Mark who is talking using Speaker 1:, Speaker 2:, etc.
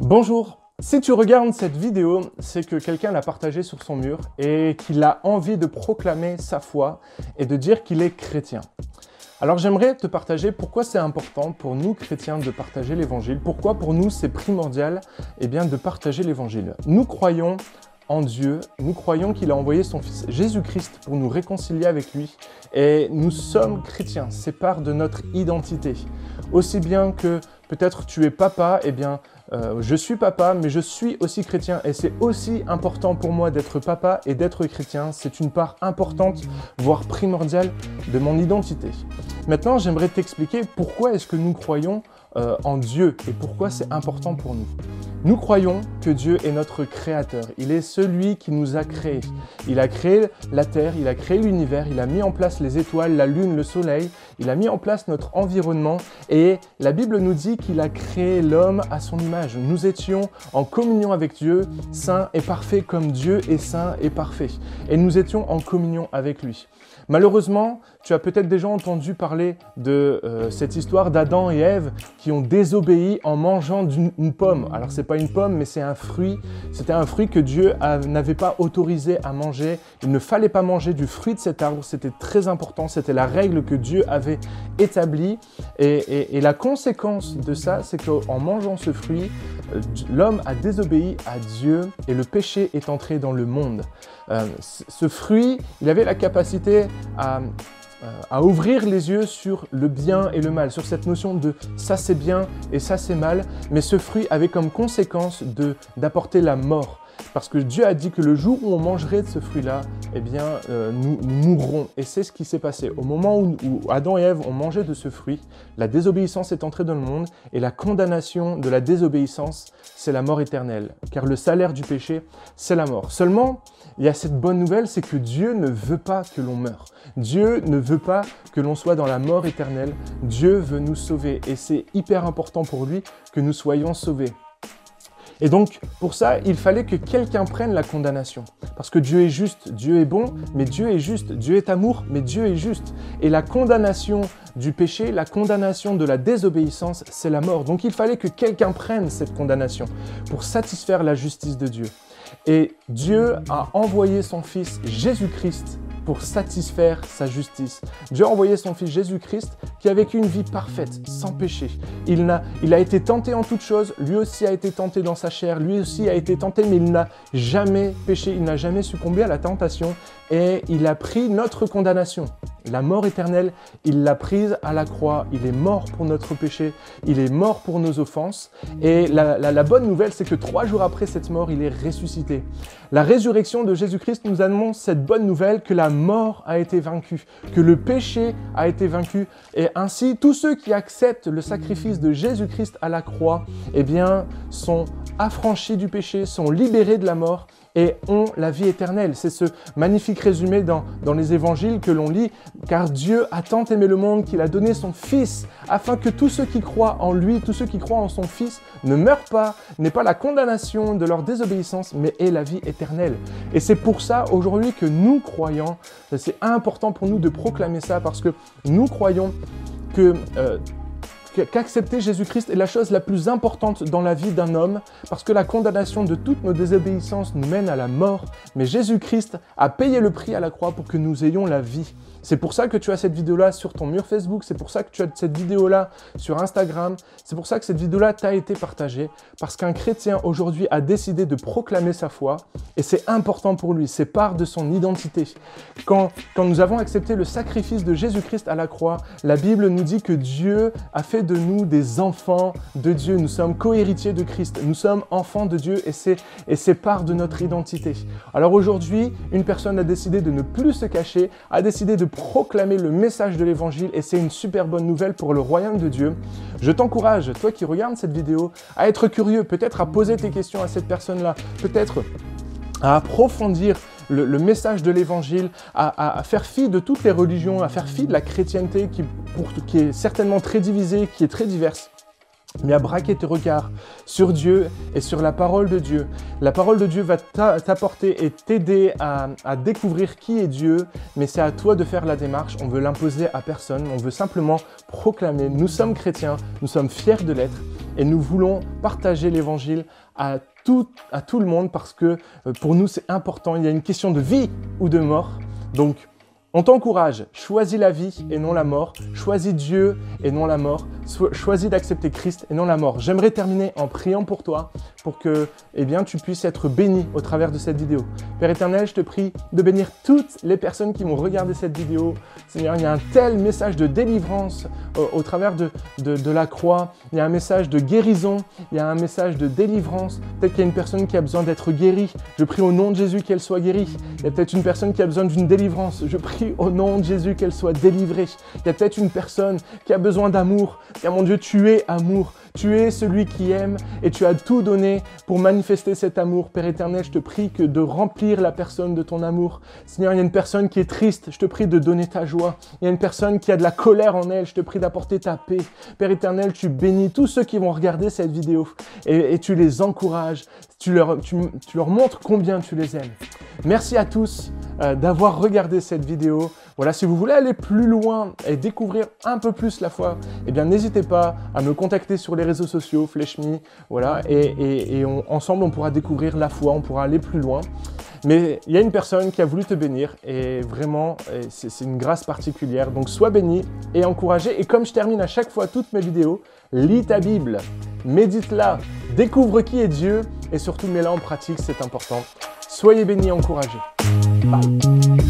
Speaker 1: Bonjour Si tu regardes cette vidéo, c'est que quelqu'un l'a partagée sur son mur et qu'il a envie de proclamer sa foi et de dire qu'il est chrétien. Alors j'aimerais te partager pourquoi c'est important pour nous chrétiens de partager l'évangile, pourquoi pour nous c'est primordial eh bien, de partager l'évangile. Nous croyons en Dieu, nous croyons qu'il a envoyé son Fils Jésus-Christ pour nous réconcilier avec lui et nous sommes chrétiens, c'est part de notre identité. Aussi bien que peut-être tu es papa, eh bien euh, je suis papa, mais je suis aussi chrétien et c'est aussi important pour moi d'être papa et d'être chrétien. C'est une part importante, voire primordiale de mon identité. Maintenant, j'aimerais t'expliquer pourquoi est-ce que nous croyons euh, en Dieu et pourquoi c'est important pour nous. Nous croyons que Dieu est notre créateur. Il est celui qui nous a créés. Il a créé la terre, il a créé l'univers, il a mis en place les étoiles, la lune, le soleil, il a mis en place notre environnement et la Bible nous dit qu'il a créé l'homme à son image. Nous étions en communion avec Dieu, saint et parfait comme Dieu est saint et parfait. Et nous étions en communion avec lui. Malheureusement, tu as peut-être déjà entendu parler de euh, cette histoire d'Adam et Ève qui ont désobéi en mangeant une pomme. Alors c'est pas une pomme, mais c'est un fruit. C'était un fruit que Dieu n'avait pas autorisé à manger. Il ne fallait pas manger du fruit de cet arbre. C'était très important. C'était la règle que Dieu avait établie. Et, la conséquence de ça, c'est qu'en mangeant ce fruit, euh, l'homme a désobéi à Dieu et le péché est entré dans le monde. Euh, ce fruit, il avait la capacité à euh, à ouvrir les yeux sur le bien et le mal, sur cette notion de ça c'est bien et ça c'est mal, mais ce fruit avait comme conséquence d'apporter la mort. Parce que Dieu a dit que le jour où on mangerait de ce fruit-là, eh bien, euh, nous, mourrons. Et c'est ce qui s'est passé. Au moment où, Adam et Ève ont mangé de ce fruit, la désobéissance est entrée dans le monde et la condamnation de la désobéissance, c'est la mort éternelle. Car le salaire du péché, c'est la mort. Seulement, il y a cette bonne nouvelle, c'est que Dieu ne veut pas que l'on meure. Dieu ne veut pas que l'on soit dans la mort éternelle. Dieu veut nous sauver et c'est hyper important pour lui que nous soyons sauvés. Et donc, pour ça, il fallait que quelqu'un prenne la condamnation. Parce que Dieu est juste, Dieu est bon, mais Dieu est juste. Dieu est amour, mais Dieu est juste. Et la condamnation du péché, la condamnation de la désobéissance, c'est la mort. Donc il fallait que quelqu'un prenne cette condamnation pour satisfaire la justice de Dieu. Et Dieu a envoyé son Fils Jésus-Christ pour satisfaire sa justice. Dieu a envoyé son Fils Jésus-Christ qui a vécu une vie parfaite, sans péché. Il a, il a été tenté en toutes choses, lui aussi a été tenté dans sa chair, lui aussi a été tenté, mais il n'a jamais péché, il n'a jamais succombé à la tentation et il a pris notre condamnation. La mort éternelle, il l'a prise à la croix. Il est mort pour notre péché. Il est mort pour nos offenses. Et la, bonne nouvelle, c'est que trois jours après cette mort, il est ressuscité. La résurrection de Jésus-Christ nous annonce cette bonne nouvelle que la mort a été vaincue, que le péché a été vaincu. Et ainsi, tous ceux qui acceptent le sacrifice de Jésus-Christ à la croix, eh sont affranchis du péché, sont libérés de la mort et ont la vie éternelle. C'est ce magnifique résumé dans, dans les évangiles que l'on lit, car Dieu a tant aimé le monde qu'il a donné son Fils, afin que tous ceux qui croient en lui, tous ceux qui croient en son Fils, ne meurent pas, n'aient pas la condamnation de leur désobéissance, mais aient la vie éternelle. Et c'est pour ça aujourd'hui que nous croyons, c'est important pour nous de proclamer ça, parce que nous croyons que euh, qu'accepter Jésus-Christ est la chose la plus importante dans la vie d'un homme, parce que la condamnation de toutes nos désobéissances nous mène à la mort, mais Jésus-Christ a payé le prix à la croix pour que nous ayons la vie. C'est pour ça que tu as cette vidéo-là sur ton mur Facebook, c'est pour ça que tu as cette vidéo-là sur Instagram, c'est pour ça que cette vidéo-là t'a été partagée, parce qu'un chrétien aujourd'hui a décidé de proclamer sa foi, et c'est important pour lui, c'est part de son identité. Quand, quand nous avons accepté le sacrifice de Jésus-Christ à la croix, la Bible nous dit que Dieu a fait de nous des enfants de Dieu, nous sommes co-héritiers de Christ, nous sommes enfants de Dieu, et c'est, et c'est part de notre identité. Alors aujourd'hui, une personne a décidé de ne plus se cacher, a décidé de proclamer le message de l'évangile et c'est une super bonne nouvelle pour le royaume de Dieu. Je t'encourage, toi qui regardes cette vidéo, à être curieux, peut-être à poser tes questions à cette personne-là, peut-être à approfondir le, message de l'évangile, à, faire fi de toutes les religions, à faire fi de la chrétienté qui, est certainement très divisée, qui est très diverse mais à braquer tes regards sur Dieu et sur la parole de Dieu. La parole de Dieu va t'apporter et t'aider à, découvrir qui est Dieu, mais c'est à toi de faire la démarche. On veut l'imposer à personne, on veut simplement proclamer, nous sommes chrétiens, nous sommes fiers de l'être, et nous voulons partager l'évangile à tout, le monde parce que euh, pour nous c'est important. Il y a une question de vie ou de mort. Donc on t'encourage, choisis la vie et non la mort, choisis Dieu et non la mort, choisis d'accepter Christ et non la mort. J'aimerais terminer en priant pour toi, pour que eh bien, tu puisses être béni au travers de cette vidéo. Père éternel, je te prie de bénir toutes les personnes qui vont regarder cette vidéo. Seigneur, il y a un tel message de délivrance au, euh, au travers de, la croix, il y a un message de guérison, il y a un message de délivrance. Peut-être qu'il y a une personne qui a besoin d'être guérie. Je prie au nom de Jésus qu'elle soit guérie. Il y a peut-être une personne qui a besoin d'une délivrance. Je prie au nom de Jésus qu'elle soit délivrée. Il y a peut-être une personne qui a besoin d'amour. Car mon Dieu, tu es amour. Tu es celui qui aime et tu as tout donné pour manifester cet amour. Père éternel, je te prie que de remplir la personne de ton amour. Seigneur, il y a une personne qui est triste, je te prie de donner ta joie. Il y a une personne qui a de la colère en elle, je te prie d'apporter ta paix. Père éternel, tu bénis tous ceux qui vont regarder cette vidéo et, tu les encourages. Tu leur, montres combien tu les aimes. Merci à tous euh, d'avoir regardé cette vidéo. Voilà, si vous voulez aller plus loin et découvrir un peu plus la foi, eh bien n'hésitez pas à me contacter sur les réseaux sociaux, FleshMe, voilà, et, ensemble on pourra découvrir la foi, on pourra aller plus loin. Mais il y a une personne qui a voulu te bénir et vraiment, c'est une grâce particulière. Donc sois béni et encouragé. Et comme je termine à chaque fois toutes mes vidéos, lis ta Bible, médite-la, découvre qui est Dieu et surtout mets-la en pratique, c'est important. Soyez bénis et encouragés. Bye.